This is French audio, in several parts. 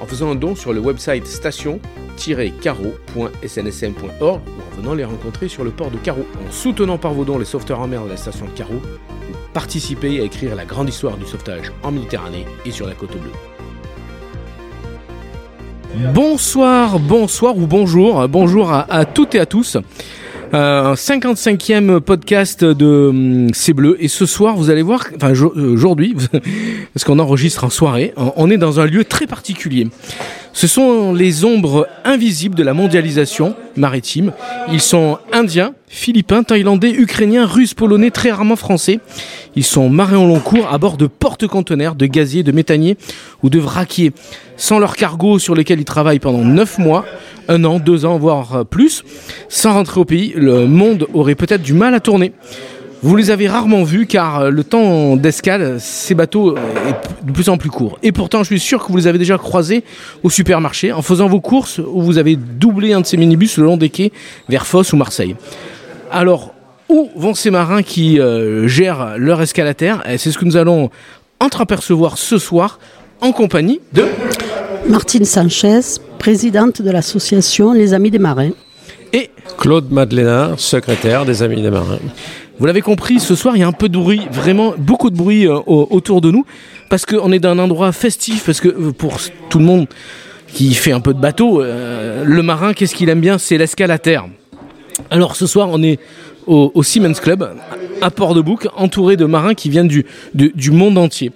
en faisant un don sur le website station-carreau.snsm.org ou en venant les rencontrer sur le port de Carreau. En soutenant par vos dons les sauveteurs en mer de la station de Carreau, vous participez à écrire la grande histoire du sauvetage en Méditerranée et sur la côte bleue. Bonsoir, bonsoir ou bonjour, bonjour à, à toutes et à tous. Euh, un 55e podcast de hum, C'est Bleu. Et ce soir, vous allez voir, enfin aujourd'hui, parce qu'on enregistre en soirée, on est dans un lieu très particulier. Ce sont les ombres invisibles de la mondialisation maritime. Ils sont indiens, philippins, thaïlandais, ukrainiens, russes, polonais, très rarement français. Ils sont marins au long cours à bord de porte-conteneurs, de gaziers, de méthaniers ou de vraquiers. Sans leur cargo sur lesquels ils travaillent pendant 9 mois, un an, deux ans, voire plus, sans rentrer au pays, le monde aurait peut-être du mal à tourner. Vous les avez rarement vus car le temps d'escale, ces bateaux est de plus en plus court. Et pourtant, je suis sûr que vous les avez déjà croisés au supermarché en faisant vos courses où vous avez doublé un de ces minibus le long des quais vers Fos ou Marseille. Alors, où vont ces marins qui euh, gèrent leur escalateur? C'est ce que nous allons entreapercevoir ce soir en compagnie de Martine Sanchez, présidente de l'association Les Amis des Marins. Et Claude Madeleine, secrétaire des Amis des Marins. Vous l'avez compris, ce soir, il y a un peu de bruit, vraiment beaucoup de bruit euh, autour de nous, parce qu'on est dans un endroit festif, parce que euh, pour tout le monde qui fait un peu de bateau, euh, le marin, qu'est-ce qu'il aime bien? C'est l'escalateur. Alors ce soir, on est au, au, Siemens Club, à Port-de-Bouc, entouré de marins qui viennent du, du, du monde entier.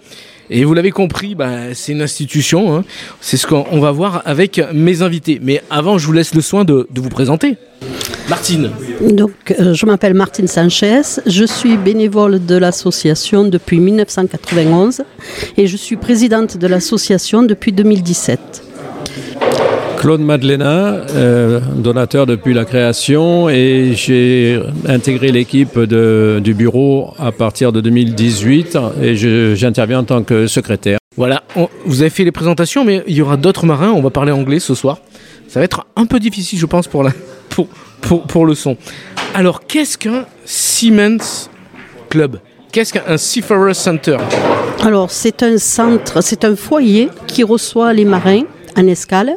Et vous l'avez compris, bah, c'est une institution. Hein. C'est ce qu'on va voir avec mes invités. Mais avant, je vous laisse le soin de, de vous présenter. Martine. Donc, euh, je m'appelle Martine Sanchez. Je suis bénévole de l'association depuis 1991 et je suis présidente de l'association depuis 2017. Claude Madeleine, euh, donateur depuis la création et j'ai intégré l'équipe du bureau à partir de 2018 et j'interviens en tant que secrétaire. Voilà, on, vous avez fait les présentations mais il y aura d'autres marins, on va parler anglais ce soir. Ça va être un peu difficile je pense pour, la, pour, pour, pour le son. Alors qu'est-ce qu'un Siemens Club? Qu'est-ce qu'un Seafarer Center? Alors c'est un centre, c'est un foyer qui reçoit les marins en escale.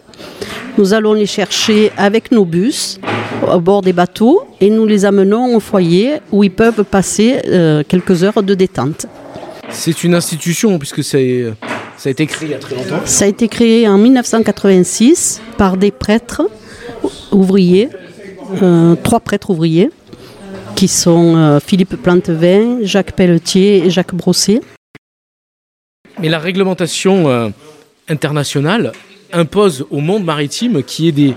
Nous allons les chercher avec nos bus à bord des bateaux et nous les amenons au foyer où ils peuvent passer euh, quelques heures de détente. C'est une institution puisque c'est ça a été créé il y a très longtemps. Ça a été créé en 1986 par des prêtres ouvriers, trois prêtres ouvriers qui sont euh, Philippe Plantevin, Jacques Pelletier et Jacques Brosset. Mais la réglementation euh, internationale impose au monde maritime qu'il y ait des,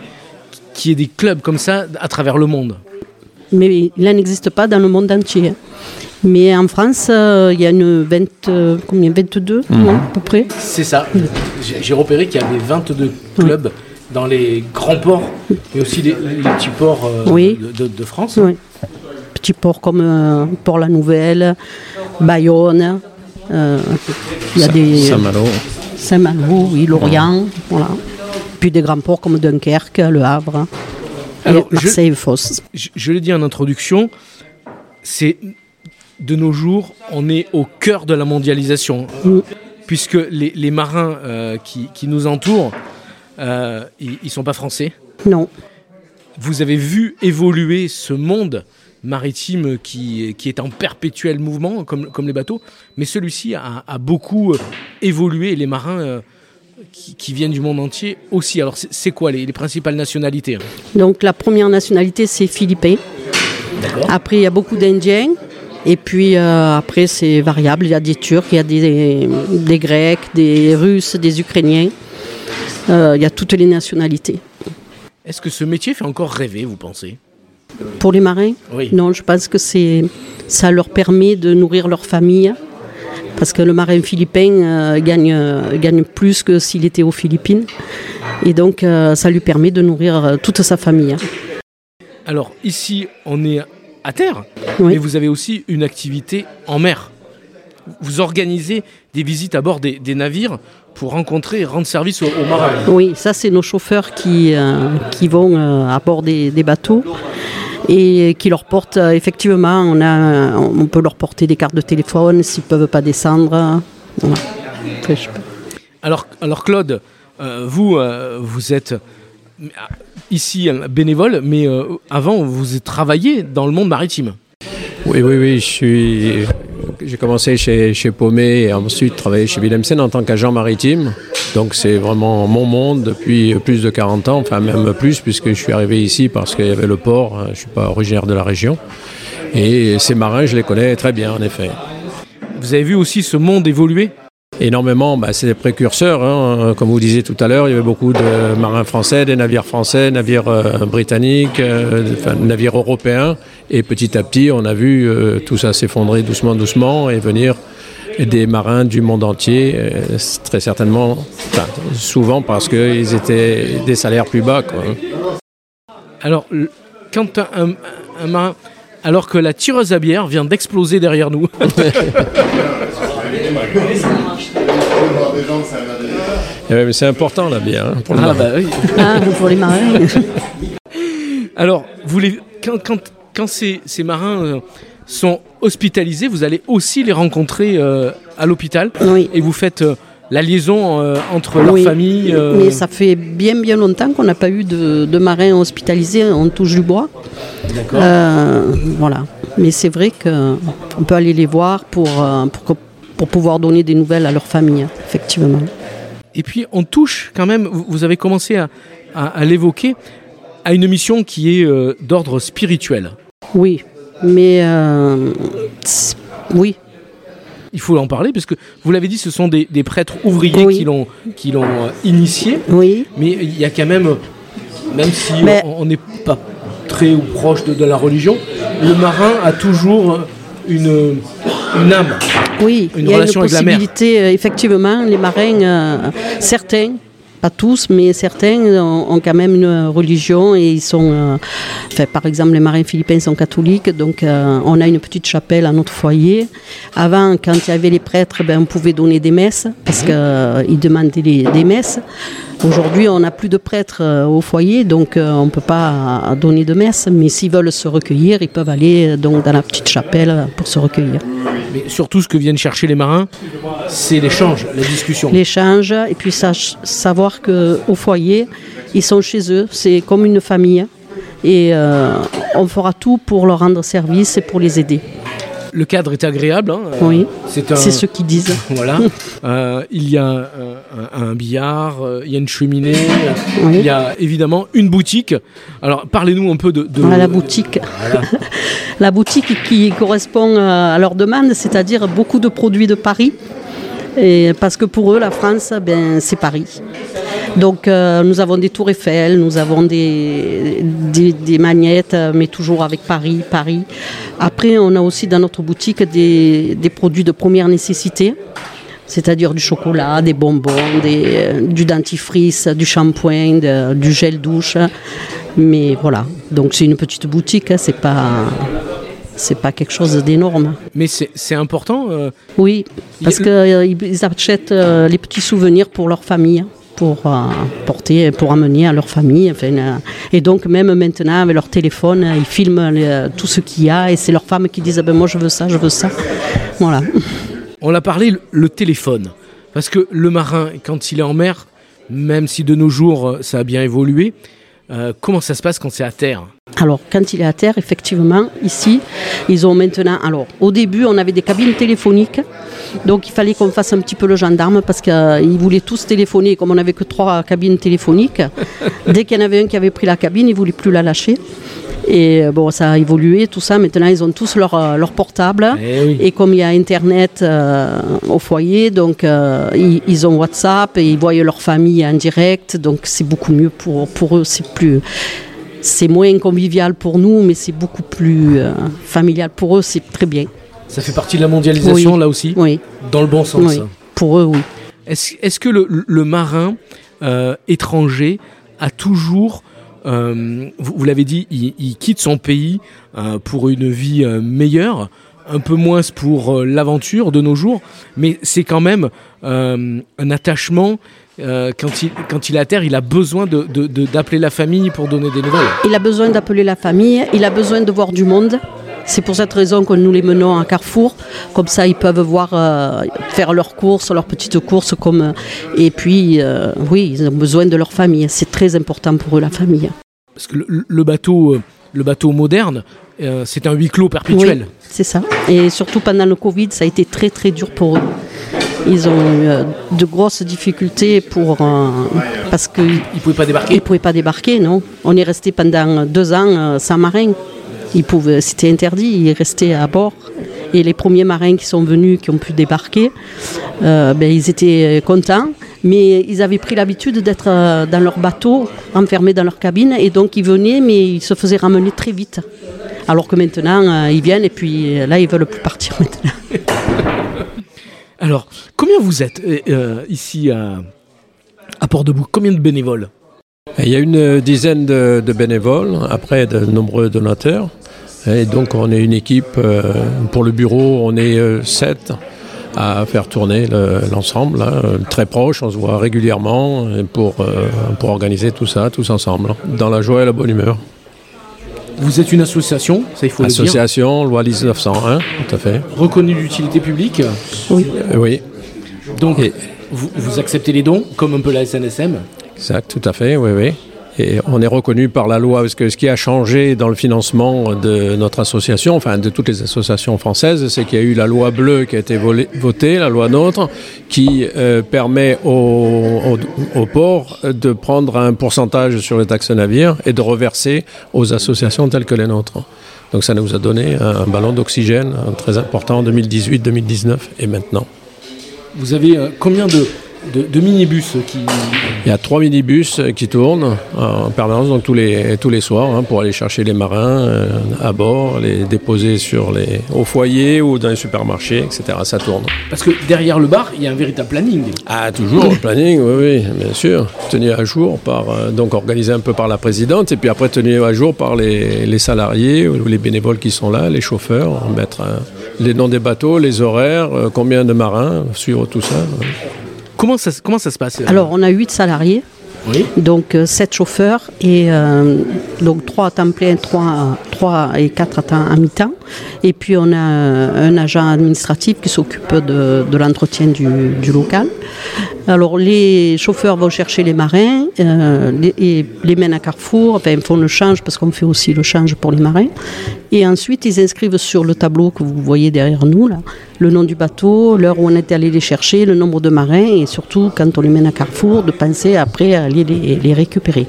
qu'il y ait des clubs comme ça à travers le monde. Mais il n'existe pas dans le monde entier. Mais en France, euh, il y a une 20, euh, combien, 22 Mhm. non, à peu près. C'est ça. J'ai j'ai repéré qu'il y avait 22 clubs dans les grands ports, mais aussi les, les petits ports euh, Oui. de, de- de France. Oui. Petits ports comme euh, Port-la-Nouvelle, Bayonne. euh, il y a des Saint-Malo. Saint-Malo, oui, Lorient, voilà. Puis des grands ports comme Dunkerque, Le Havre, Alors, et je- Marseille et Fos. Je, je l'ai dit en introduction, c'est de nos jours, on est au cœur de la mondialisation, Mm. puisque les, les marins qui, qui nous entourent, euh, ils ne sont pas français. Non, Vous avez vu évoluer ce monde maritime qui, qui est en perpétuel mouvement, comme, comme les bateaux, mais celui-ci a, a beaucoup évolué, les marins euh, qui, qui viennent du monde entier aussi. Alors c'est- quoi les, les principales nationalités hein? Donc la première nationalité c'est philippin. Après il y a beaucoup d'Indiens, Et puis euh, après, c'est variable. Il y a des Turcs, il y a des, des Grecs, des Russes, des Ukrainiens. Euh, il y a toutes les nationalités. Est-ce que ce métier fait encore rêver, vous pensez? Pour les marins? Oui. Non, je pense que c'est, ça leur permet de nourrir leur famille. Parce que le marin philippin euh, gagne, euh, gagne plus que s'il était aux Philippines. Et donc, euh, ça lui permet de nourrir toute sa famille. Alors ici, on est à terre, Oui. mais vous avez aussi une activité en mer. Vous organisez des visites à bord des, des navires pour rencontrer et rendre service aux, aux marins. Oui, ça c'est nos chauffeurs qui, euh, qui vont euh, à bord des, des bateaux et qui leur portent euh, effectivement, on, a, on peut leur porter des cartes de téléphone s'ils ne peuvent pas descendre. Voilà. Après, je- Alors, alors Claude, vous, vous êtes ici bénévole, mais avant, vous travaillez dans le monde maritime. Oui, oui, oui, je suis. J'ai commencé chez, chez Paumé et ensuite travaillé chez Willemsen en tant qu'agent maritime. Donc c'est vraiment mon monde depuis plus de 40 ans, enfin même plus, puisque je suis arrivé ici parce qu'il y avait le port. hein, Je ne suis pas originaire de la région. Et ces marins, je les connais très bien, en effet. Vous avez vu aussi ce monde évoluer? Énormément, bah, c'est des précurseurs. hein. Comme vous disiez tout à l'heure, il y avait beaucoup de marins français, des navires français, navires euh, britanniques, euh, enfin, navires européens. Et petit à petit, on a vu euh, tout ça s'effondrer doucement, doucement et venir des marins du monde entier, euh, très certainement, enfin, souvent parce qu'ils étaient des salaires plus bas. Quoi. Alors, le- quand un, un- un marin, alors que la tireuse à bière vient d'exploser derrière nous, mais c'est important la bière. hein, pour le Ah, bah oui. Ah, pour les marins. Alors, vous les, quand, quand, quand ces, ces marins euh, sont hospitalisés, vous allez aussi les rencontrer euh, à l'hôpital Oui. et vous faites euh, la liaison euh, entre leur Oui. famille. euh, Mais ça fait bien bien longtemps qu'on n'a pas eu de, de marins hospitalisés, on touche du bois. D'accord. Euh, voilà. Mais c'est vrai qu'on peut aller les voir pour, pour, que- pour pouvoir donner des nouvelles à leur famille, effectivement. Et puis on touche quand même, vous avez commencé à, à- à l'évoquer, à une mission qui est euh, d'ordre spirituel. Oui, mais euh, oui, Il faut en parler parce que vous l'avez dit, ce sont des, des prêtres ouvriers Oui. qui l'ont qui l'ont euh, initié, oui, mais il y a quand même, même si Mais- on on n'est pas très ou proche de, de la religion, le marin a toujours une, une âme. oui. Une il y a une avec la possibilité, euh, effectivement, les marins, euh, certains, pas tous, mais certains ont, ont quand même une religion et ils sont, euh, enfin, par exemple, les marins philippins sont catholiques, donc euh, on a une petite chapelle à notre foyer. Avant, quand il y avait les prêtres, ben, on pouvait donner des messes parce qu'ils demandaient les- des messes. Aujourd'hui, on n'a plus de prêtres euh, au foyer, donc euh, on ne peut pas euh, donner de messe. Mais s'ils veulent se recueillir, ils peuvent aller donc, dans la petite chapelle pour se recueillir. Mais surtout, ce que viennent chercher les marins, c'est l'échange, la discussion. L'échange, et puis savoir qu'au foyer, ils sont chez eux, c'est comme une famille. Et euh, on fera tout pour leur rendre service et pour les aider. Le cadre est agréable. hein, Oui, C'est ce qu'ils disent. Voilà. Euh, il y a euh, un, un billard, euh, il y a une cheminée, Oui. il y a évidemment une boutique. Alors parlez-nous un peu de. la boutique. la boutique qui correspond à leur demande, c'est-à-dire beaucoup de produits de Paris. Parce que pour eux, la France, ben, c'est Paris. Donc euh, nous avons des tours Eiffel, nous avons des, des, magnettes, euh, mais toujours avec Paris, Paris. Après, on a aussi dans notre boutique des, des produits de première nécessité, c'est-à-dire du chocolat, des bonbons, euh, du dentifrice, du shampoing, du gel douche. Mais voilà, donc c'est une petite boutique, hein, c'est pas, c'est pas quelque chose d'énorme. Mais c'est important. euh, Oui, parce Il- qu'ils achètent euh, les petits souvenirs pour leur famille, pour euh, porter, pour amener à leur famille. enfin, euh, et donc même maintenant avec leur téléphone, euh, ils filment euh, tout ce qu'il y a et c'est leur femme qui disent Ah ben moi je veux ça, je veux ça. Voilà. on l'a parlé, le, téléphone. Parce que le marin, quand il est en mer, même si de nos jours euh, ça a bien évolué, euh, comment ça se passe quand c'est à terre? Alors, quand il est à terre, effectivement, ici, ils ont maintenant. Alors, au début, on avait des cabines téléphoniques. Donc, il fallait qu'on fasse un petit peu le gendarme parce qu'ils voulaient tous téléphoner. Comme on n'avait que trois cabines téléphoniques, dès qu'il y en avait un qui avait pris la cabine, il ne voulait plus la lâcher. Et euh, bon, ça a évolué, tout ça. Maintenant, ils ont tous leur, euh, leur portable. Eh oui. Et comme il y a Internet euh, au foyer, donc euh, ils, ils ont WhatsApp et ils voient leur famille en direct. Donc c'est beaucoup mieux pour, pour eux. C'est plus, c'est moins convivial pour nous, mais c'est beaucoup plus euh, familial pour eux. C'est très bien. Ça fait partie de la mondialisation Oui. là aussi, Oui, dans le bon sens. oui. Pour eux, oui. Est-ce est-ce que le, le marin euh, étranger a toujours, euh, vous, vous l'avez dit, il, quitte son pays euh, pour une vie euh, meilleure, un peu moins pour euh, l'aventure de nos jours, mais c'est quand même euh, un attachement. euh, quand, il, quand il est à terre, il a besoin d'appeler la famille pour donner des nouvelles. Il a besoin d'appeler la famille, il a besoin de voir du monde. C'est pour cette raison que nous les menons à Carrefour. Comme ça, ils peuvent voir, euh, faire leurs courses, leurs petites courses. Comme, euh, et puis, euh, oui, ils ont besoin de leur famille. C'est très important pour eux, la famille. Parce que le, le bateau, le bateau moderne, euh, c'est un huis clos perpétuel. Oui, c'est ça. Et surtout pendant le Covid, ça a été très très dur pour eux. Ils ont eu de grosses difficultés pour, euh, parce qu'ils Il ne pouvait pas débarquer. ne pouvaient pas débarquer, non. On est resté pendant deux ans euh, sans marin. Ils pouvaient, c'était interdit, ils restaient à bord. Et les premiers marins qui sont venus, qui ont pu débarquer, euh, ben, ils étaient contents, mais ils avaient pris l'habitude d'être euh, dans leur bateau, enfermés dans leur cabine, et donc ils venaient, mais ils se faisaient ramener très vite. Alors que maintenant, euh, ils viennent, et puis euh, là, ils veulent plus partir maintenant. Alors, combien vous êtes euh, euh, ici à, à Port-de-Bouc? Combien de bénévoles? Il y a une dizaine de, de bénévoles, après de nombreux donateurs. Et donc on est une équipe, euh, pour le bureau, on est euh, sept à faire tourner le- l'ensemble, hein, très proche, on se voit régulièrement et pour, euh, pour organiser tout ça, tous ensemble, dans la joie et la bonne humeur. Vous êtes une association, ça il faut le dire, Association, loi 1901, tout à fait. reconnue d'utilité publique. Oui. Euh, oui, Donc, Et- vous, vous acceptez les dons, comme un peu la SNSM. exact, tout à fait, oui, oui. Et on est reconnu par la loi, parce que ce qui a changé dans le financement de notre association, enfin de toutes les associations françaises, c'est qu'il y a eu la loi bleue qui a été votée, la loi NOTRe, qui euh, permet au, au, au port de prendre un pourcentage sur les taxes navires et de reverser aux associations telles que les nôtres. Donc ça nous a donné un ballon d'oxygène euh, très important en 2018, 2019 et maintenant. Vous avez euh, combien de, de, de minibus qui... Il y a trois minibus euh, qui tournent en permanence, donc tous les, tous les soirs, hein, pour aller chercher les marins euh, à bord, les déposer sur les, au foyer ou dans les supermarchés, etc. Ça tourne. Parce que derrière le bar, il y a un véritable planning. Ah, toujours le planning, oui, oui, bien sûr. Tenu à jour par, euh, donc organisé un peu par la présidente, et puis après tenu à jour par les, les salariés ou les bénévoles qui sont là, les chauffeurs, mettre euh, les noms des bateaux, les horaires, combien de marins, suivre tout ça. Euh. Comment ça, comment ça se passe euh Alors, on a huit salariés. Oui. Donc euh, sept chauffeurs et euh, donc trois à temps plein, trois, trois et quatre à temps à mi-temps. Et puis on a euh, un agent administratif qui s'occupe de, de l'entretien du, du local. Alors les chauffeurs vont chercher les marins euh, les, et les mènent à Carrefour, enfin ils font le change parce qu'on fait aussi le change pour les marins. Et ensuite ils inscrivent sur le tableau que vous voyez derrière nous là, le nom du bateau, l'heure où on est allé les chercher, le nombre de marins et surtout quand on les mène à Carrefour de penser après à aller les, les récupérer.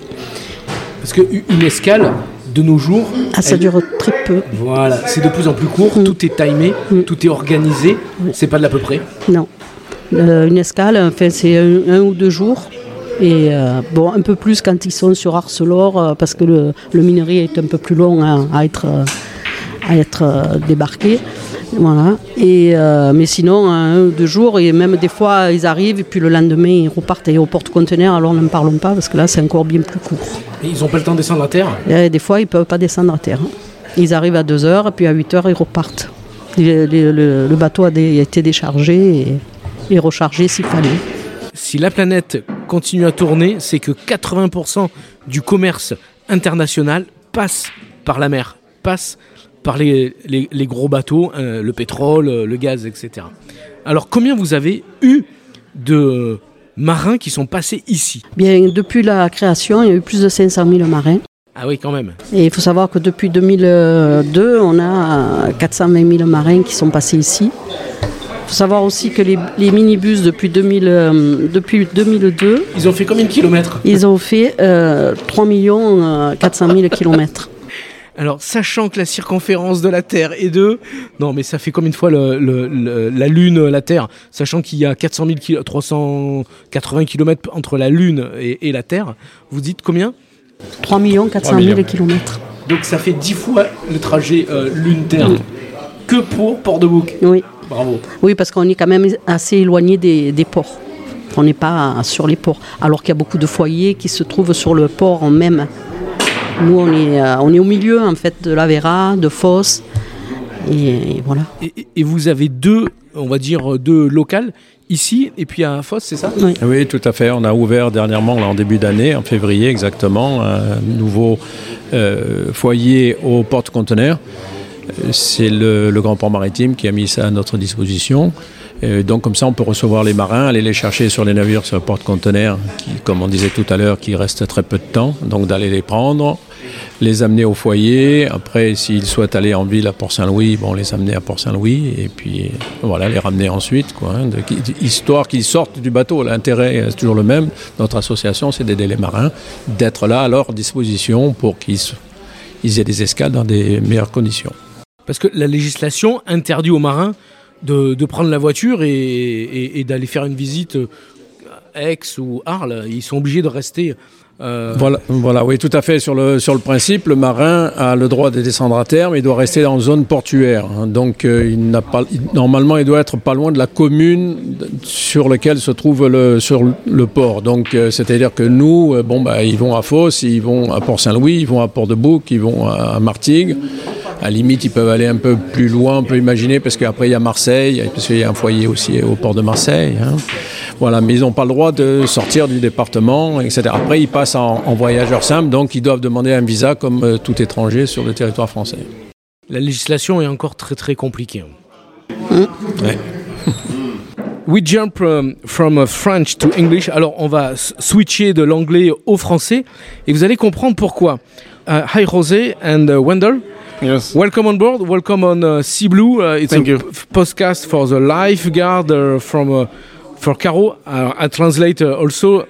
Parce qu'une escale, de nos jours... Ah, ça elle- dure très peu. Voilà, c'est de plus en plus court, tout est timé, tout est organisé, c'est pas de l'à peu près? Non. Euh, une escale, enfin, c'est un, un ou deux jours. Et euh, bon, un peu plus quand ils sont sur Arcelor, euh, parce que le, le minerai est un peu plus long à, à être, à être euh, débarqué. Voilà. Et, mais sinon, un ou deux jours, et même des fois, ils arrivent, et puis le lendemain, ils repartent au porte-conteneur, alors n'en parlons pas, parce que là, c'est encore bien plus court. Et ils ont pas le temps de descendre la terre? Et des fois, ils ne peuvent pas descendre à terre. hein. Ils arrivent à 2 heures, et puis à 8 heures, ils repartent. Le, le bateau a, dé- a été déchargé et, et rechargé s'il fallait. Si la planète continue à tourner, c'est que 80% du commerce international passe par la mer, passe par les, les- les gros bateaux, euh, le pétrole, euh, le gaz, etc. Alors combien vous avez eu de marins qui sont passés ici? Bien, depuis la création, il y a eu plus de 500 000 marins. Ah oui, quand même. Et il faut savoir que depuis 2002, on a 420 000 marins qui sont passés ici. Il faut savoir aussi que les, les minibus, depuis, 2000, euh, depuis 2002, Ils ont fait combien de kilomètres ils ont fait euh, 3 400 000 kilomètres. Alors, sachant que la circonférence de la Terre est de... Non, mais ça fait combien de fois le, le- le- la Lune, la Terre Sachant qu'il y a 400 000 kilo- 380 km entre la Lune et, et la Terre, vous dites combien? 3 400 000 millions. kilomètres. Donc ça fait 10 fois le trajet euh, Lune-Terre. Que pour Port-de-Bouc? Oui. Bravo. Oui, parce qu'on est quand même assez éloigné des, des ports. On n'est pas sur les ports. Alors qu'il y a beaucoup de foyers qui se trouvent sur le port en même. Nous, on est, euh, on est au milieu, en fait, de la Vera, de Fosse. Et, et voilà. Et, vous avez deux, on va dire, deux locales ici et puis à Fosse, c'est ça? Oui. Oui, tout à fait. On a ouvert dernièrement, là, en début d'année, en février exactement, un nouveau euh, foyer aux porte-conteneurs. C'est le, Grand Port Maritime qui a mis ça à notre disposition. Donc comme ça, on peut recevoir les marins, aller les chercher sur les navires, sur le porte-conteneurs, qui, comme on disait tout à l'heure, qui restent très peu de temps. Donc d'aller les prendre, les amener au foyer. Après, s'ils souhaitent aller en ville à Port-Saint-Louis, bon, les amener à Port-Saint-Louis et puis voilà, les ramener ensuite, quoi, hein, histoire qu'ils sortent du bateau. L'intérêt est toujours le même. Notre association, c'est d'aider les marins, d'être là à leur disposition pour qu'ils aient des escales dans des meilleures conditions. Parce que la législation interdit aux marins de, prendre la voiture et, d'aller faire une visite euh, à Aix ou Arles. Ils sont obligés de rester. euh, Voilà, voilà, oui, tout à fait. Sur le, sur principe, le marin a le droit de descendre à terre, mais il doit rester dans zone portuaire. hein. Donc, euh, il n'a pas, normalement, il doit être pas loin de la commune sur laquelle se trouve le, port. Donc, c'est-à-dire que nous, bon, bah, ils vont à Fos, ils vont à Port-Saint-Louis, ils vont à Port-de-Bouc, ils vont à Martigues. À la limite, ils peuvent aller un peu plus loin, on peut imaginer, parce qu'après, il y a Marseille, parce qu'il y a un foyer aussi au port de Marseille. hein. Voilà, mais ils n'ont pas le droit de sortir du département, etc. Après, ils passent en, en voyageur simple, donc ils doivent demander un visa comme euh, tout étranger sur le territoire français. La législation est encore très très compliquée. Ouais. We jump um, from uh, French to English. Alors, on va switcher de l'anglais au français et vous allez comprendre pourquoi. Uh, hi, José and uh, Wendell. Yes. Welcome on board. Welcome on uh, Sea Blue. Uh, it's Thank a you. podcast for the lifeguard uh, from uh, for Caro. Uh, I translate uh, also.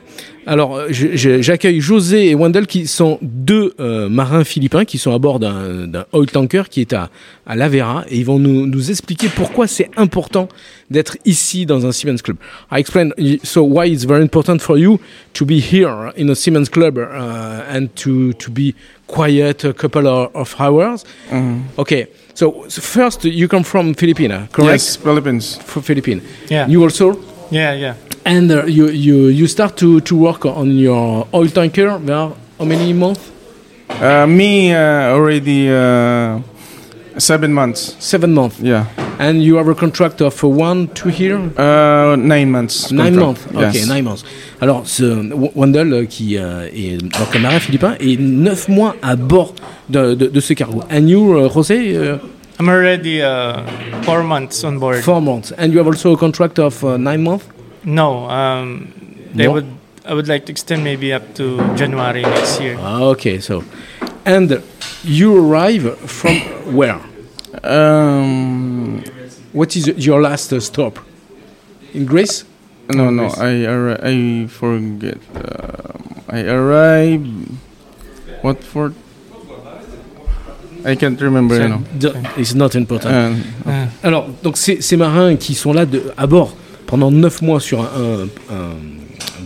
Alors, j'accueille José et Wendell qui sont deux euh, marins philippins qui sont à bord d'un oil tanker qui est à, à La Vera et ils vont nous, nous expliquer pourquoi c'est important d'être ici dans un Siemens Club. I explain so why it's very important for you to be here in a Siemens Club uh, and to to be quiet a couple of, of hours. Mhm. Okay, so, so first you come from Philippines, correct? Yes, Philippines. From Philippines. Yeah. You also, yeah, yeah. and uh, you you you start to to work on your oil tanker. There, how many months? Uh, me uh, already uh, seven months. Seven months. Yeah. And you have a contract of uh, one to here. Uh, nine months. Nine months. Ok, Yes. nine months. Alors, ce Wendell, euh, qui euh, est comme marin philippin, est neuf mois à bord de, de, de ce cargo. And you, uh, José, uh, I'm already uh, four months on board. four months. And you have also a contract of uh, nine months? No, um, they More? would. I would like to extend maybe up to January next year. Ah, okay, so. And you arrive from where? Um, What is your last uh, stop? In Greece? no, no, Greece. I arri- I forget. Um I arrived. What for? I can't remember. You know. It's not important. And, Uh, Alors, donc ces, ces marins qui sont là de, à bord pendant 9 mois sur un, un- un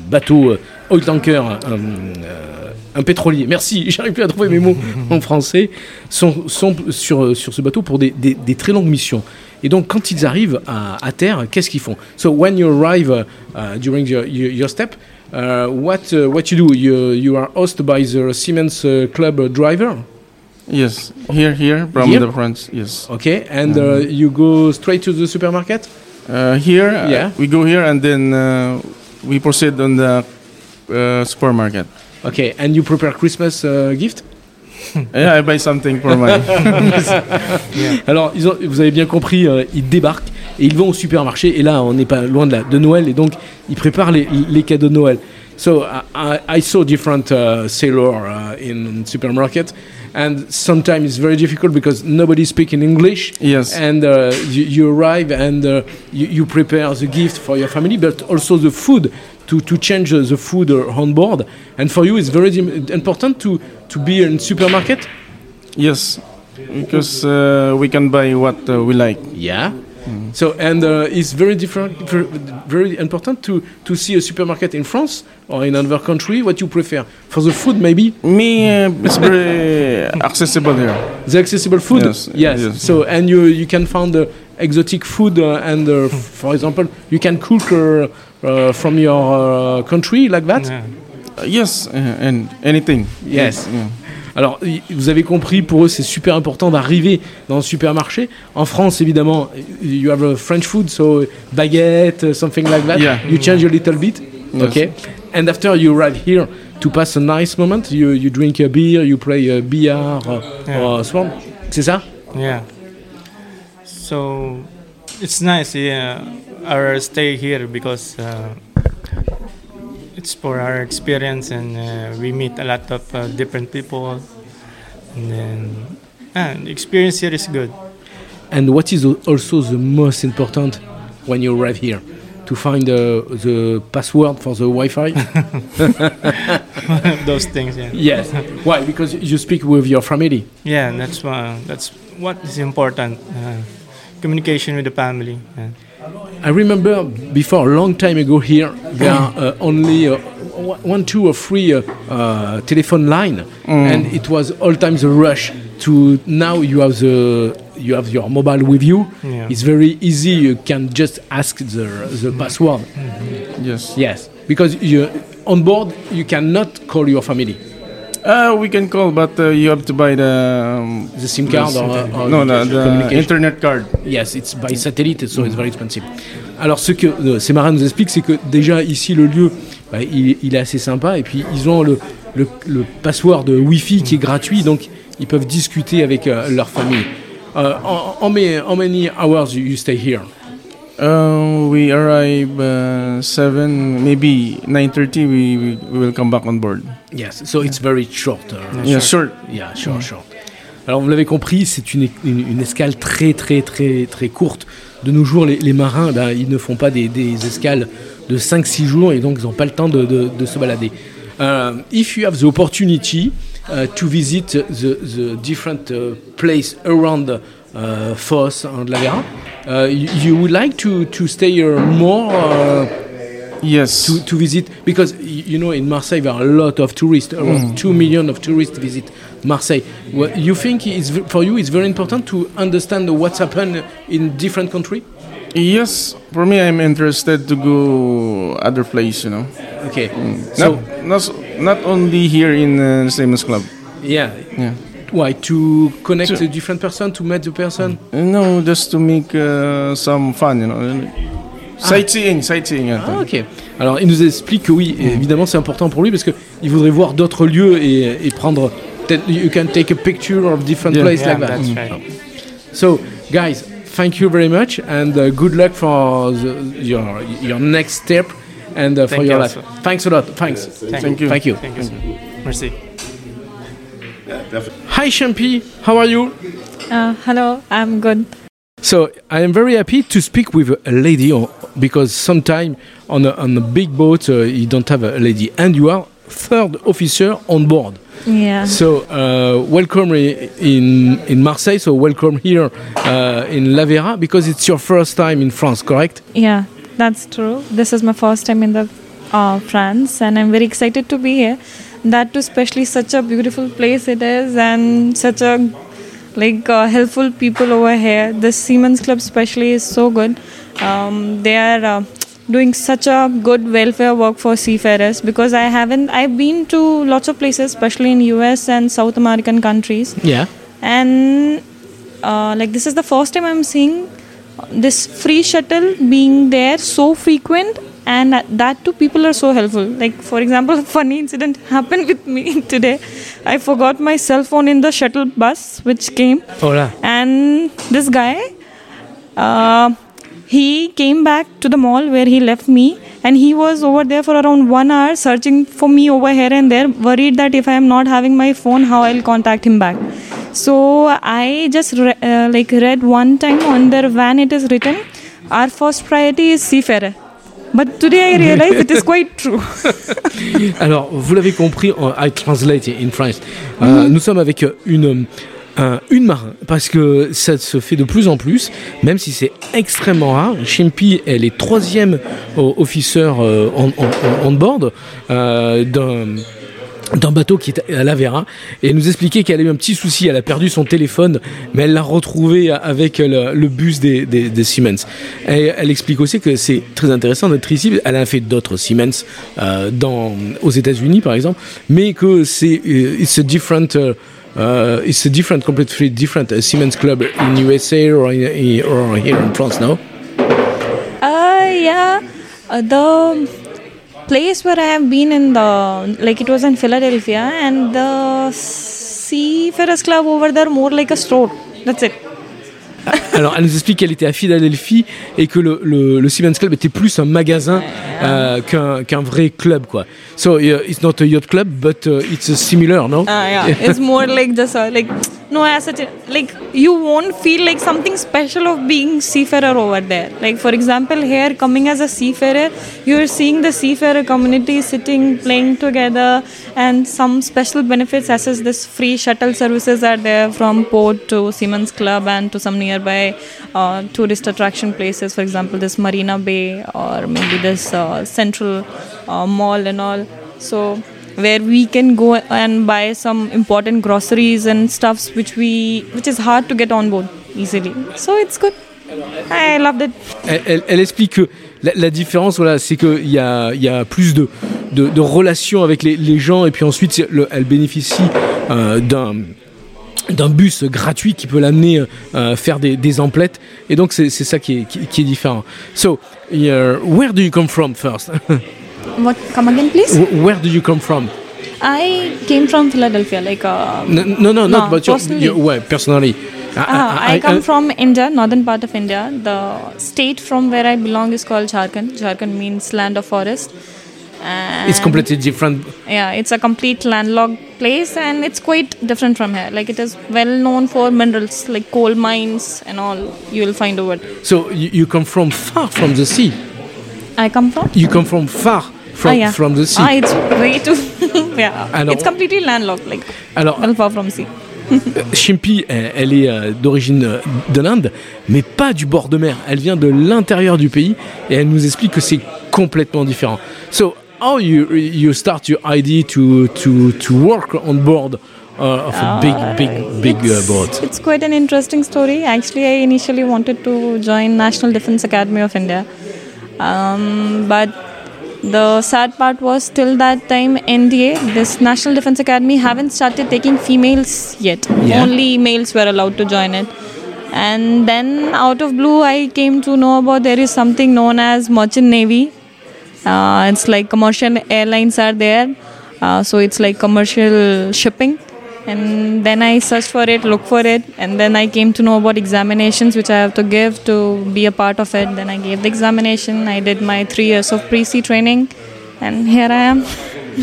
bateau euh, oil tanker, un, euh, un pétrolier, merci, j'arrive plus à trouver mes mots en français, sont, sont sur, sur ce bateau pour des, des- des très longues missions. Et donc, quand ils arrivent à, à terre, qu'est-ce qu'ils font? So, when you arrive uh, uh, during your, your, your step, uh, what, uh, what you do? You, you are hosted by the Siemens uh, Club driver, yes, here, here from Here? the front. Yes. okay, and uh, you go straight to the supermarket? Uh, here, uh, Yeah. we go here and then uh, we proceed on the uh, supermarket. Okay, and you prepare Christmas uh, gift? Yeah, I buy something for my. Alors, ils ont- vous avez bien compris, euh, ils débarquent et ils vont au supermarché. Et là, on n'est pas loin de, la, de Noël. Et donc, ils préparent les, les cadeaux de Noël. So, I, saw different uh, sailors uh, in supermarket. And sometimes it's very difficult because nobody speaks in English. yes. And uh, you, you arrive and uh, you, you prepare the gift for your family, but also the food to, to change uh, the food on board. And for you, it's very important to, to be in supermarket. Yes, because uh, we can buy what uh, we like. Yeah. So and uh, it's very different, very important to to see a supermarket in France or in another country. What you prefer for the food, maybe Me, uh, it's very accessible here. the accessible food. Yes, yes. So and you you can find uh, exotic food uh, and uh, for example you can cook from your uh, country like that? Yeah. Uh, yes, uh, and anything. Yes. Yeah. Alors, vous avez compris, pour eux, c'est super important d'arriver dans le supermarché. En France, évidemment, you have a French food, so baguette, uh, something like that. Yeah. You change a little bit, Yes. okay? And after you arrive here to pass a nice moment, you, you drink a beer, you play a billard uh, Yeah. or so on. C'est ça? Yeah. So it's nice, yeah, our stay here because uh, it's for our experience and uh, we meet a lot of uh, different people. And then, the experience here is good. And what is also the most important when you arrive here? To find the, the password for the Wi-Fi? Those things, yeah. yes. Why? Because you speak with your family. Yeah, that's that's what is important. Communication with the family. Yeah. I remember before a long time ago here there are uh, only uh, one, two or three uh, uh, telephone line, and it was all times a rush. To now you have the you have your mobile with you. Yeah. It's very easy. You can just ask the the password. Yes. Yes, because you on board you cannot call your family. Uh, we can call, but uh, you have to buy the. Um, The SIM card or, or no, no, the internet card. Yes, it's by satellite, so it's very expensive. Alors, ce que euh, ces marins nous expliquent, c'est que déjà ici, le lieu, bah, il, il est assez sympa, et puis ils ont le, le, le password de Wi-Fi qui est gratuit, donc ils peuvent discuter avec euh, leur famille. Uh, how, how many, how many hours you stay here? Uh, we arrive uh, seven, maybe nine thirty. We, we we will come back on board. Yes, so it's very short. uh, Yeah, short. Yeah, short, short. Alors vous l'avez compris, c'est une, une, une escale très très très très courte. De nos jours, les, les marins, ben, ils ne font pas des, des escales de 5-6 jours et donc ils n'ont pas le temps de, de- de se balader. Uh, if you have the opportunity uh, to visit the, the different uh, place around uh, Foss and La Vera, uh, you, you would like to, to stay here more uh, Yes. to, to visit because you know in Marseille there are a lot of tourists around two million of tourists visit Marseille well, you think it's for you it's very important to understand what's happened in different country Yes. For me, I'm interested to go other place. You know. okay so Not not not only here in uh, the Siemens Club. yeah Yeah. Why to connect To- a different person to meet the person Uh, No, just to make uh, some fun. You know. Sightseeing, sightseeing. yeah. ah, ok alors il nous explique que oui évidemment c'est important pour lui parce que il voudrait voir d'autres lieux et, et prendre you can take a picture of different Yeah. places Yeah, like that that's right. So, guys, thank you very much, and uh, good luck for the, your your next step and uh, for Thank your you life. also. Thanks a lot. Thanks. Thank you. Thank you. Thank you, Hi, Champi. How are you? Uh, hello, I'm good. So I am very happy to speak with a lady, because sometimes on a, on a big boat uh, you don't have a lady, and you are third officer on board. Yeah. So uh, welcome in in Marseille. So welcome here uh, in La Vera because it's your first time in France, correct? Yeah, that's true. This is my first time in the uh, France, and I'm very excited to be here. That too, especially such a beautiful place it is, and such a like uh, helpful people over here. The Siemens Club, especially, is so good. Um, they are. Uh, doing such a good welfare work for seafarers because I haven't I've been to lots of places especially in US and South American countries Yeah. and uh, like this is the first time i'm seeing this free shuttle being there so frequent and that- too people are so helpful. Like for example a funny incident happened with me today. I forgot my cell phone in the shuttle bus which came. Hola. and this guy uh, he came back to the mall where he left me. And he was over there for around one hour searching for me over here and there worried that if i am not having my phone how i'll contact him back. So i just re- uh, like read one time on their van it is written our first priority is seafarer but today i realize it is quite true Alors, vous l'avez compris, I translate in French. Euh, Nous sommes avec une, un- une marin, parce que ça se fait de plus en plus, même si c'est extrêmement rare. Chimpy, elle est troisième officer euh, en, en- en board euh, d'un d'un bateau qui est à la Vera et nous expliquait qu'elle a eu un petit souci, elle a perdu son téléphone mais elle l'a retrouvé avec le, bus des, Siemens. Elle explique aussi que c'est très intéressant d'être ici, elle a fait d'autres Siemens euh, dans, aux États-Unis par exemple, mais que c'est euh, it's a different uh, it's a different completely different uh, Siemens club in USA or, in, or here in France. Uh, the place where I have been in the like it was in Philadelphia, and the Seafarers Club over there more like a store. That's it. Alors, elle nous explique qu'elle était à Philadelphie et que le, le, le Siemens Club était plus un magasin euh, qu'un qu'un vrai club, quoi. So, uh, it's not a yacht club, but uh, it's a similar, no? Uh, yeah, it's more like just uh, like no as such like you won't feel like something special of being seafarer over there. Like for example, here coming as a seafarer, you're seeing the seafarer community sitting, playing together, and some special benefits as is this free shuttle services are there from port to Siemens Club and to some nearby uh, tourist attraction places. For example, this Marina Bay or maybe this uh, Central uh, Mall and all. So where we can go and buy some important groceries and stuffs which we which is hard to get on board easily so it's good i Elle, explique que la, différence, voilà, c'est qu'il y a, plus de, relations avec les, gens et puis ensuite, elle bénéficie euh, d'un bus gratuit qui peut l'amener euh, faire des, emplettes et donc c'est ça qui est, différent. So, where do you come from first? what come again please where do you come from? i came from philadelphia like uh, No, no, no, not No, but your, personally. your, ouais, personally. ah, I, come from India, northern part of India. The state from where I belong is called Jharkhand. Jharkhand means land of forest. And It's completely different. Yeah, it's a complete landlocked place and it's quite different from here. Like it is well known for minerals like coal mines and all you will find over there. So you, you come from far from the sea. I come from? You come from far from, ah, yeah. from the sea. Ah, it's way too. yeah. It's completely landlocked, like Alors, well far from sea. Shimpy, elle, elle est euh, d'origine euh, de l'Inde, mais pas du bord de mer. Elle vient de l'intérieur du pays et elle nous explique que c'est complètement différent. So, how you you start your idea to to to work on board uh, of a big big big uh, boat? It's quite an interesting story. Actually, I initially wanted to join National Defense Academy of India, um, but the sad part was till that time NDA, this National Defense Academy, haven't started taking females yet. Yeah. Only males were allowed to join it. And then out of blue, I came to know about there is something known as Merchant Navy. Uh, it's like commercial airlines are there, uh, so it's like commercial shipping. And then I searched for it, looked for it, and then I came to know about examinations which I have to give to be a part of it. Then I gave the examination. I did my three years of pre-sea training, and here I am.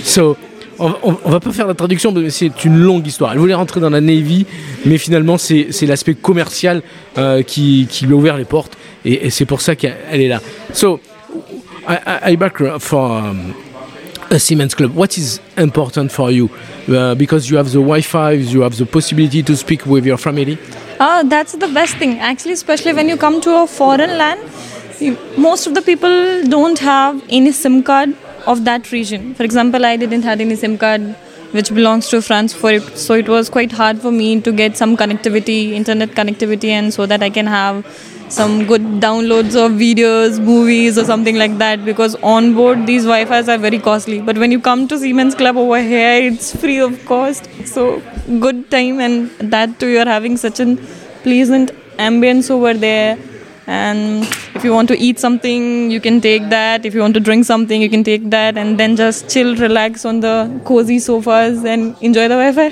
So, on, on- va pas faire la traduction, mais c'est une longue histoire. Elle voulait rentrer dans la Navy, mais finalement, c'est l'aspect commercial euh, qui, qui lui a ouvert les portes, et, c'est pour ça qu'elle elle est là. So, I, I, I back for a Siemens Club. What is important for you? Uh, because you have the Wi-Fi, you have the possibility to speak with your family. Oh, that's the best thing. Actually, especially when you come to a foreign land, you, most of the people don't have any SIM card of that region. For example, I didn't have any SIM card which belongs to France for it, so it was quite hard for me to get some connectivity, internet connectivity, and so that I can have some good downloads of videos, movies, or something like that. Because on board these Wi-Fi's are very costly, but when you come to Siemens Club over here, it's free of cost. So good time, and that too, you're having such a pleasant ambience over there. And you want to eat something, you can take that. If you want to drink something, you can take that, and then just chill, relax on the cozy sofas and enjoy the Wi-Fi.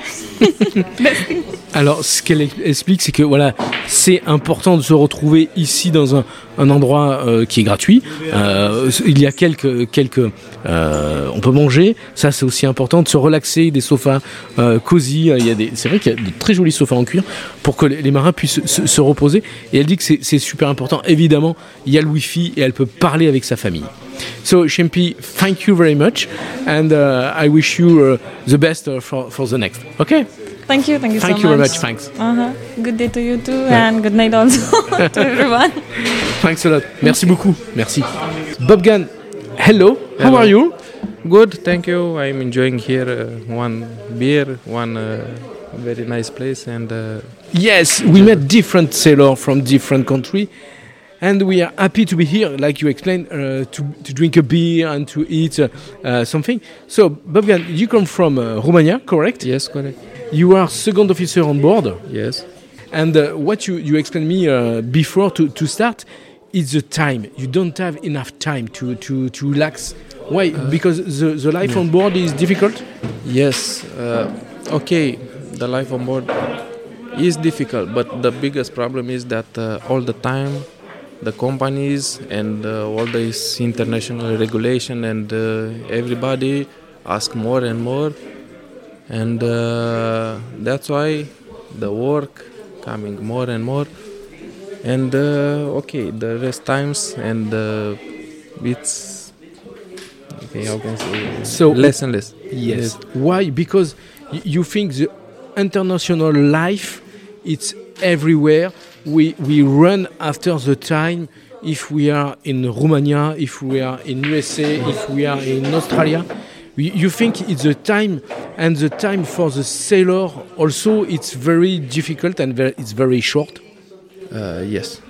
Alors, ce qu'elle ex- explique, c'est que voilà, c'est important de se retrouver ici dans un, un endroit euh, qui est gratuit. Euh, il y a quelques, quelques, euh, on peut manger. Ça, c'est aussi important de se relaxer, des sofas euh, cosy. Il y a des, c'est vrai qu'il y a de très jolis sofas en cuir pour que les, marins puissent se, se reposer. Et elle dit que c'est super important. Évidemment, il y a le wifi et elle peut parler avec sa famille. So, Shempi, thank you very much, and uh, I wish you uh, the best uh, for, for the next. Okay. Thank you. Thank you Thank so you very much. Thanks. Uh-huh. Good day to you too, and good night also to everyone. Thanks a lot. Merci beaucoup. Merci. Bob Gunn, hello. How Hello. are you? Good, thank you. I'm enjoying here uh, one beer, one uh, very nice place, and uh, Yes, we met different sailors from different country, and we are happy to be here, like you explained, uh, to, to drink a beer and to eat uh, uh, something. So, Bobgan, you come from uh, Romania, correct? yes, correct. You are second officer on board, Yes, and uh, what you, you explained me uh, before to, to start is the time. You don't have enough time to, to, to relax. Why? because the, the life on board is difficult? yes. Uh, okay, the life on board is difficult, but the biggest problem is that uh, all the time the companies and uh, all this international regulation and uh, everybody ask more and more, and uh, that's why the work coming more and more. And uh, okay, the rest times and uh, it's okay. How can say? So less and less. Yes. Why? Because you think the international life it's everywhere. We we run after the time. If we are in Romania, if we are in USA, if we are in Australia, we, you think it's the time and the time for the sailor also it's very difficult and very, it's very short. Uh, yes.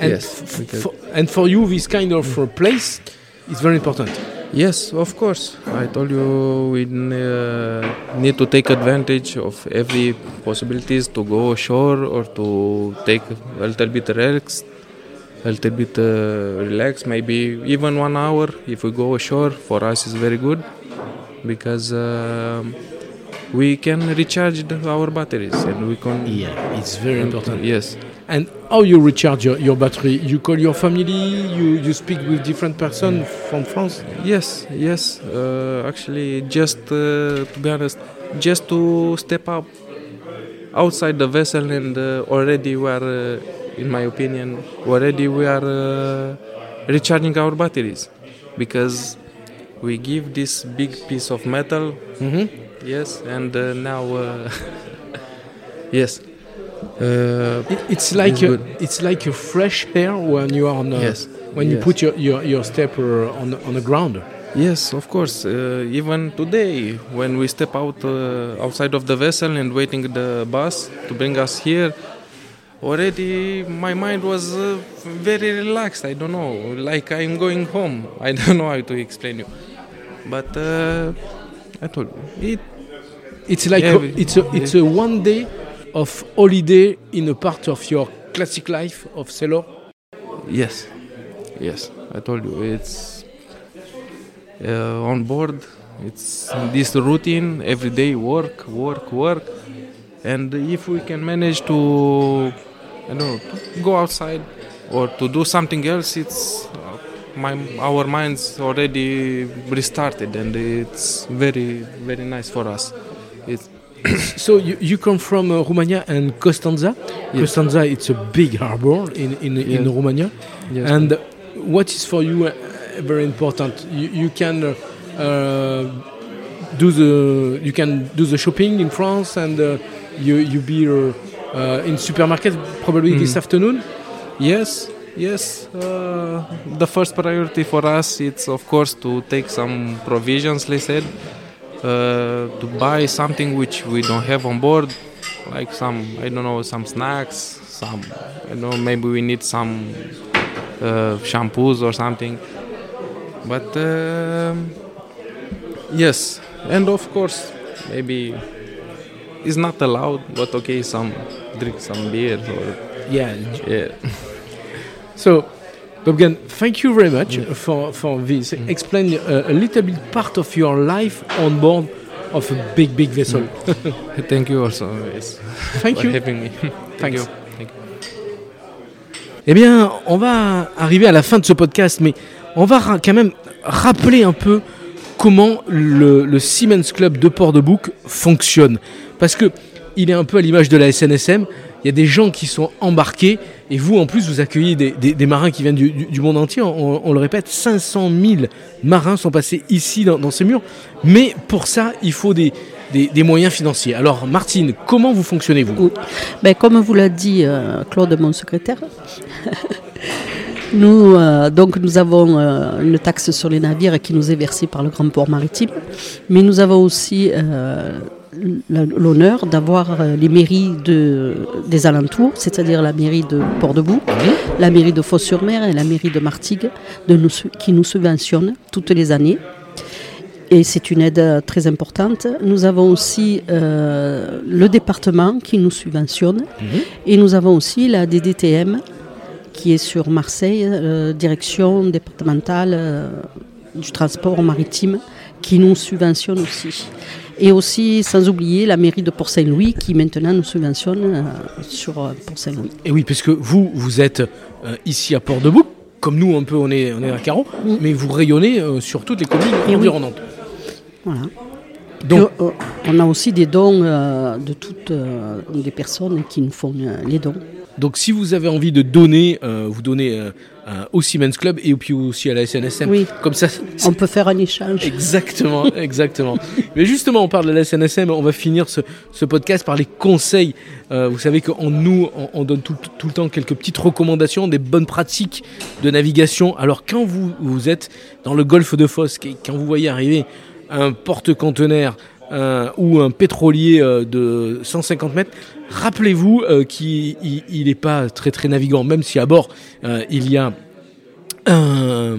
And Yes, f- because- for, and for you, this kind of place is very important. Yes, of course. I told you we uh, need to take advantage of every possibilities to go ashore or to take a little bit relax, a little bit uh, relax. Maybe even one hour if we go ashore for us is very good because um we can recharge our batteries and we can. Yeah, it's very important. Yes. And how you recharge your, your battery? You call your family, you, you speak with different person from France? Yes, yes. Uh, actually, just uh, to be honest, just to step up outside the vessel, and uh, already we are, uh, in my opinion, already we are uh, recharging our batteries because we give this big piece of metal. Mm-hmm. Yes, and uh, now, uh, yes. Uh, It, it's like It's a, it's like a fresh air when you are on a, yes. when you put your, your, your stepper on on the ground. Yes, of course. Uh, even today, when we step out uh, outside of the vessel and waiting the bus to bring us here, already my mind was uh, very relaxed. I don't know, like I'm going home. I don't know how to explain you, but uh, I told you, it. It's like Yeah, a, it's a it's a one day of holiday in a part of your classic life of sailor. Yes, yes. I told you, it's uh, on board. It's this routine every day, work, work, work, and if we can manage to, I don't know, go outside or to do something else, it's uh, my our minds already restarted, and it's very very nice for us. It's So you, you come from uh, Romania and Costanza. Yes. Costanza, it's a big harbor in in, in Yes. Romania. yes, And what is for you uh, very important? You, you can uh, do the you can do the shopping in France, and uh, you you be uh, uh, in supermarket probably this Mm. afternoon. Yes, yes. Uh, the first priority for us it's of course to take some provisions. They said to buy something which we don't have on board, like some I don't know some snacks, some I don't know maybe we need some uh, shampoos or something. But um, yes, and of course maybe it's not allowed, but okay, some drink some beer or Yeah. yeah. So, Bobgan, thank you very much for for this. Explain uh, a little bit part of your life on board of a big big vessel. Thank you also yes, Thank for you. having me. Thank you. Thank you. Eh bien, on va arriver à la fin de ce podcast, mais on va quand même rappeler un peu comment le, le Siemens Club de Port-de-Bouc fonctionne. Parce que il est un peu à l'image de la SNSM. Il y a des gens qui sont embarqués et vous, en plus, vous accueillez des, marins qui viennent du, monde entier. On, le répète, 500 000 marins sont passés ici dans, ces murs. Mais pour ça, il faut des, moyens financiers. Alors Martine, comment vous fonctionnez vous? Oui. Ben, comme vous l'a dit euh, Claude, mon secrétaire, nous, euh, donc, nous avons euh, une taxe sur les navires qui nous est versée par le Grand Port Maritime, mais nous avons aussi l'honneur d'avoir euh, les mairies de, des alentours, c'est-à-dire la mairie de Port-de-Bouc, la mairie de Fos-sur-Mer et la mairie de Martigues, de nous, qui nous subventionnent toutes les années. Et c'est une aide euh, très importante. Nous avons aussi euh, le département qui nous subventionne. Et nous avons aussi la DDTM qui est sur Marseille, euh, direction départementale euh, du transport maritime, qui nous subventionne aussi. Et aussi, sans oublier, la mairie de Port-Saint-Louis qui maintenant nous subventionne euh, sur euh, Port-Saint-Louis. Et oui, puisque vous, vous êtes euh, ici à Port-de-Bouc, comme nous un peu, on est, on est à Carreau, mais vous rayonnez sur toutes les communes Et oui. environnantes. Voilà. Donc, on a aussi des dons de toutes les personnes qui nous font les dons. Donc si vous avez envie de donner, euh, vous donnez euh, euh, au Siemens Club et puis aussi à la SNSM. Oui. Comme ça, On peut faire un échange. Exactement, exactement. Mais justement, on parle de la SNSM, on va finir ce, ce podcast par les conseils. Vous savez qu'en nous, on, on donne tout, tout le temps quelques petites recommandations, des bonnes pratiques de navigation. Alors quand vous, vous êtes dans le golfe de Fos, et quand vous voyez arriver un porte-conteneur ou un pétrolier euh, de 150 mètres, rappelez-vous euh, qu'il n'est pas très très navigant, même si à bord euh, il y a un,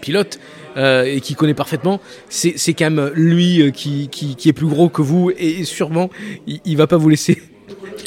pilote euh, et qui connaît parfaitement, c'est quand même lui qui est plus gros que vous et sûrement il, il va pas vous laisser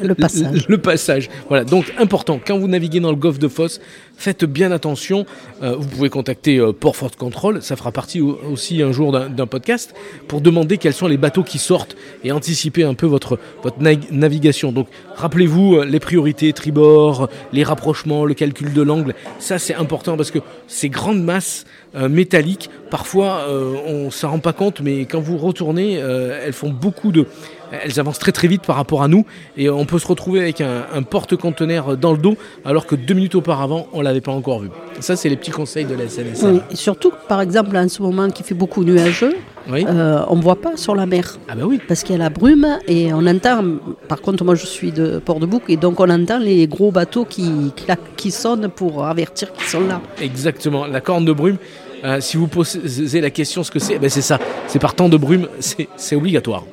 Le passage. le passage. Voilà, donc important, quand vous naviguez dans le golfe de Fosse, faites bien attention. Euh, vous pouvez contacter euh, Port Fort Control, ça fera partie au- aussi un jour d'un podcast, pour demander quels sont les bateaux qui sortent et anticiper un peu votre, votre na- navigation. Donc rappelez-vous euh, les priorités, tribord, les rapprochements, le calcul de l'angle, ça c'est important parce que ces grandes masses métalliques, parfois on ne s'en rend pas compte, mais quand vous retournez, elles font beaucoup de... Elles avancent très très vite par rapport à nous et on peut se retrouver avec un, un porte-conteneur dans le dos alors que deux minutes auparavant on l'avait pas encore vu. Ça c'est les petits conseils de la SNSM. Oui, et surtout, par exemple, en ce moment qui fait beaucoup nuageux, Oui. euh, on ne voit pas sur la mer. Ah bah oui. Parce qu'il y a la brume et on entend, par contre moi je suis de Port-de-Bouc et donc on entend les gros bateaux qui, qui sonnent pour avertir qu'ils sont là. Exactement, la corne de brume. euh, si vous posez la question ce que c'est, ben c'est ça. C'est par temps de brume, c'est obligatoire.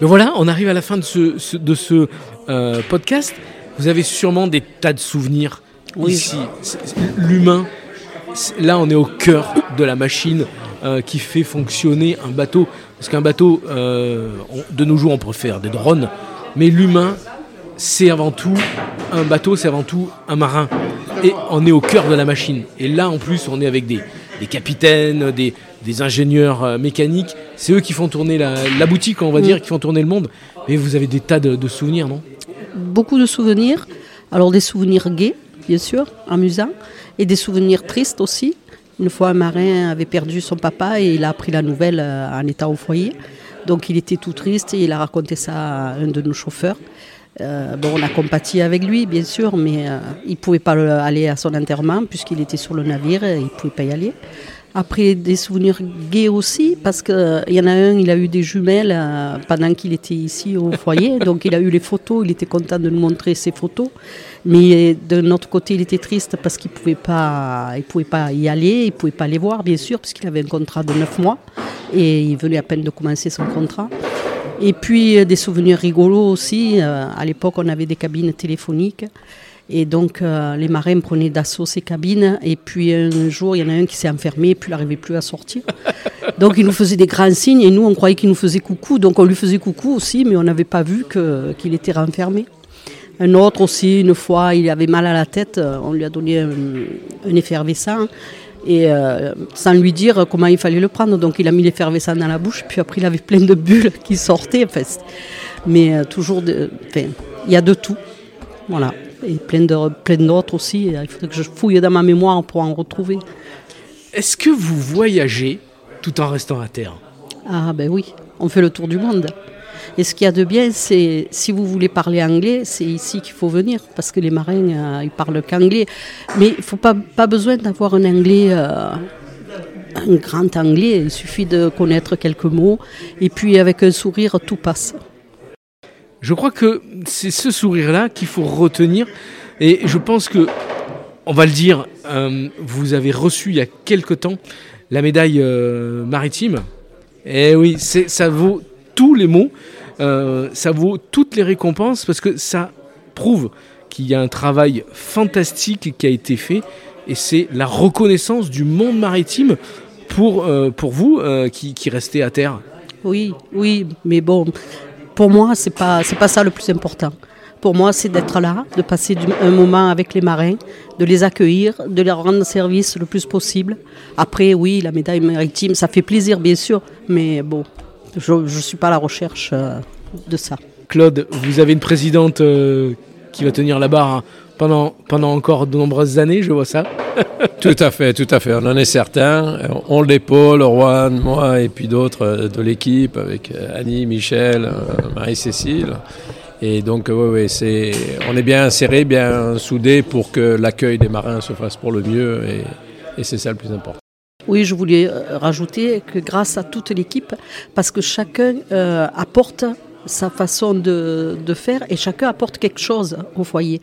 Mais voilà, on arrive à la fin de ce, ce- de ce euh, podcast. Vous avez sûrement des tas de souvenirs Oui. ici. L'humain, là on est au cœur de la machine euh, qui fait fonctionner un bateau. Parce qu'un bateau, euh, on- de nos jours on préfère des drones, mais l'humain, c'est avant tout un bateau, c'est avant tout un marin. Et on est au cœur de la machine. Et là, en plus, on est avec des, des capitaines, des, des ingénieurs mécaniques. C'est eux qui font tourner la, la boutique, on va dire, qui font tourner le monde. Mais vous avez des tas de, de souvenirs, non? Beaucoup de souvenirs, alors des souvenirs gays, bien sûr, amusants, et des souvenirs tristes aussi. Une fois, un marin avait perdu son papa et il a appris la nouvelle euh, en étant au foyer. Donc il était tout triste et il a raconté ça à un de nos chauffeurs. Euh, bon, on a compati avec lui, bien sûr, mais euh, il ne pouvait pas le- aller à son enterrement puisqu'il était sur le navire et il ne pouvait pas y aller. Après, des souvenirs gays aussi, parce qu'il y en a un, il a eu des jumelles euh, pendant qu'il était ici au foyer, donc il a eu les photos, il était content de nous montrer ses photos. Mais de notre côté, il était triste parce qu'il ne pouvait, pas- il pouvait pas y aller, il ne pouvait pas les voir, bien sûr, puisqu'il avait un contrat de 9 mois et il venait à peine de commencer son contrat. Et puis euh, des souvenirs rigolos aussi. Euh, à l'époque, on avait des cabines téléphoniques. Et donc, euh, les marins prenaient d'assaut ces cabines. Et puis, un jour, il y en a un qui s'est enfermé, puis il n'arrivait plus à sortir. Donc, il nous faisait des grands signes. Et nous, on croyait qu'il nous faisait coucou. Donc, on lui faisait coucou aussi, mais on n'avait pas vu qu'il était renfermé. Un autre aussi, une fois, il avait mal à la tête. On lui a donné un, un effervescent. Et euh, sans lui dire comment il fallait le prendre. Donc, il a mis l'effervescent dans la bouche. Puis après, il avait plein de bulles qui sortaient. Mais euh, toujours, de- il y a de tout. Voilà. Et plein de- plein d'autres aussi. Il faudrait que je fouille dans ma mémoire pour en retrouver. Est-ce que vous voyagez tout en restant à terre? Ah ben oui, on fait le tour du monde. Et ce qu'il y a de bien, c'est si vous voulez parler anglais, c'est ici qu'il faut venir, parce que les marins, euh, ils parlent qu'anglais. Mais il faut pas, pas besoin d'avoir un anglais euh, un grand anglais, il suffit de connaître quelques mots et puis avec un sourire tout passe. Je crois que c'est ce sourire-là qu'il faut retenir et je pense que, on va le dire, euh, vous avez reçu il y a quelque temps la médaille euh, maritime. Et oui, c'est, ça vaut tous les mots, euh, ça vaut toutes les récompenses parce que ça prouve qu'il y a un travail fantastique qui a été fait et c'est la reconnaissance du monde maritime pour, pour vous qui restez à terre. Oui, oui, mais bon, pour moi, c'est pas, pas ça le plus important. Pour moi, c'est d'être là, de passer un moment avec les marins, de les accueillir, de leur rendre service le plus possible. Après, oui, la médaille maritime, ça fait plaisir, bien sûr, mais bon, je ne suis pas à la recherche euh, de ça. Claude, vous avez une présidente euh, qui va tenir la barre pendant, pendant encore de nombreuses années, je vois ça. Tout à fait, tout à fait. On en est certain. On l'épaule, Rouen, moi et puis d'autres euh, de l'équipe avec euh, Annie, Michel, euh, Marie-Cécile. Et donc, oui, c'est, on est bien serré, bien soudé pour que l'accueil des marins se fasse pour le mieux et, c'est ça le plus important. Oui, je voulais rajouter que grâce à toute l'équipe, parce que chacun apporte sa façon de, de faire et chacun apporte quelque chose au foyer.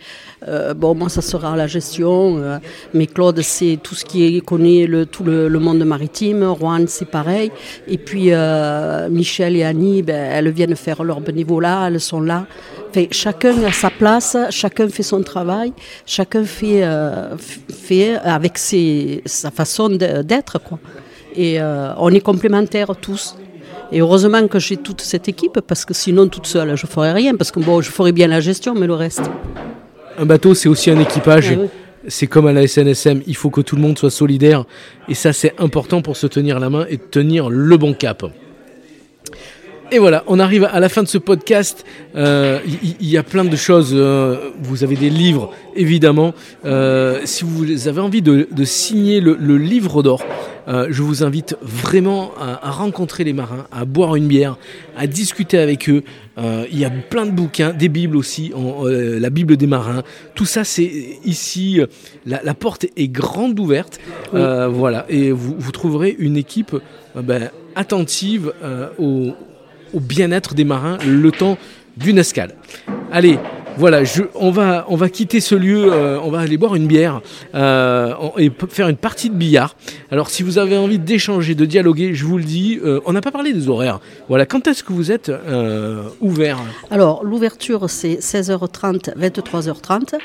Euh, bon, moi, ça sera la gestion, euh, mais Claude, c'est tout ce qui est, connaît le, tout le, le monde maritime. Juan, c'est pareil. Et puis, euh, Michel et Annie, ben, elles viennent faire leur bénévolat, elles sont là. Fait, chacun a sa place, chacun fait son travail, chacun fait, euh, fait avec ses, sa façon d'être. quoi. Et euh, on est complémentaires tous. Et heureusement que j'ai toute cette équipe, parce que sinon, toute seule, je ne ferais rien. Parce que bon, je ferais bien la gestion, mais le reste. Un bateau, c'est aussi un équipage. Ah oui. C'est comme à la SNSM, il faut que tout le monde soit solidaire. Et ça, c'est important pour se tenir la main et tenir le bon cap. Et voilà, on arrive à la fin de ce podcast. Euh, Il y, a plein de choses. euh, vous avez des livres, évidemment. Euh, si vous avez envie de, de signer le, le livre d'or, je vous invite vraiment à, à rencontrer les marins, à boire une bière, à discuter avec eux. Il y a plein de bouquins, des bibles aussi, en, la Bible des marins. Tout ça, c'est ici. La, la porte est grande ouverte. Voilà, et vous, vous trouverez une équipe ben, attentive euh, au, bien-être des marins le temps d'une escale. Allez, voilà, je, on, va, on va quitter ce lieu, euh, on va aller boire une bière euh, et faire une partie de billard. Alors si vous avez envie d'échanger, de dialoguer, je vous le dis, euh, on n'a pas parlé des horaires. Voilà, quand est-ce que vous êtes ouvert? Alors, l'ouverture, c'est 16h30, 23h30.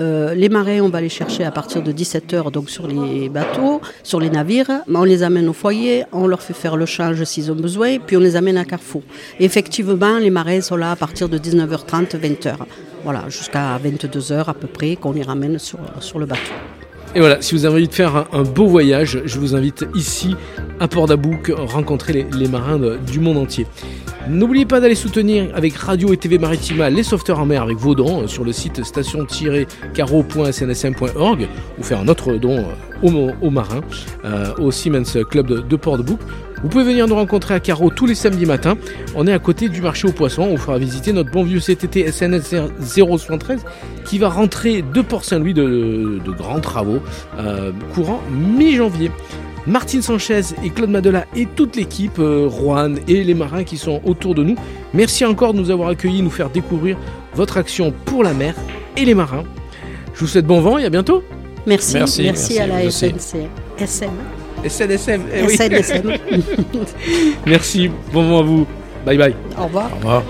Euh, les marins, on va les chercher à partir de 17h donc sur les bateaux, sur les navires. On les amène au foyer, on leur fait faire le change s'ils ont besoin, puis on les amène à Carrefour. Effectivement, les marins sont là à partir de 19h30, 20h. Voilà, jusqu'à 22h à peu près qu'on les ramène sur, sur le bateau. Et voilà, si vous avez envie de faire un, beau voyage, je vous invite ici à Port d'Abouk, rencontrer les, marins du monde entier. N'oubliez pas d'aller soutenir avec Radio et TV Maritima les sauveteurs en mer avec vos dons euh, sur le site station-caro.snsm.org ou faire un autre don euh, aux, marins euh, au Siemens Club de, de Port d'Abouk. Vous pouvez venir nous rencontrer à Carreau tous les samedis matins. On est à côté du marché aux poissons. On vous fera visiter notre bon vieux CTT SNS 073 qui va rentrer de Port-Saint-Louis de, de grands travaux euh, courant mi-janvier. Martine Sanchez et Claude Madela et toute l'équipe, euh, Juan et les marins qui sont autour de nous. Merci encore de nous avoir accueillis, nous faire découvrir votre action pour la mer et les marins. Je vous souhaite bon vent et à bientôt. Merci, Merci, merci, à la. SNC. SM. SNSM. eh oui. SNSM. Merci, bon vent à vous. Bye bye. Au revoir. Au revoir.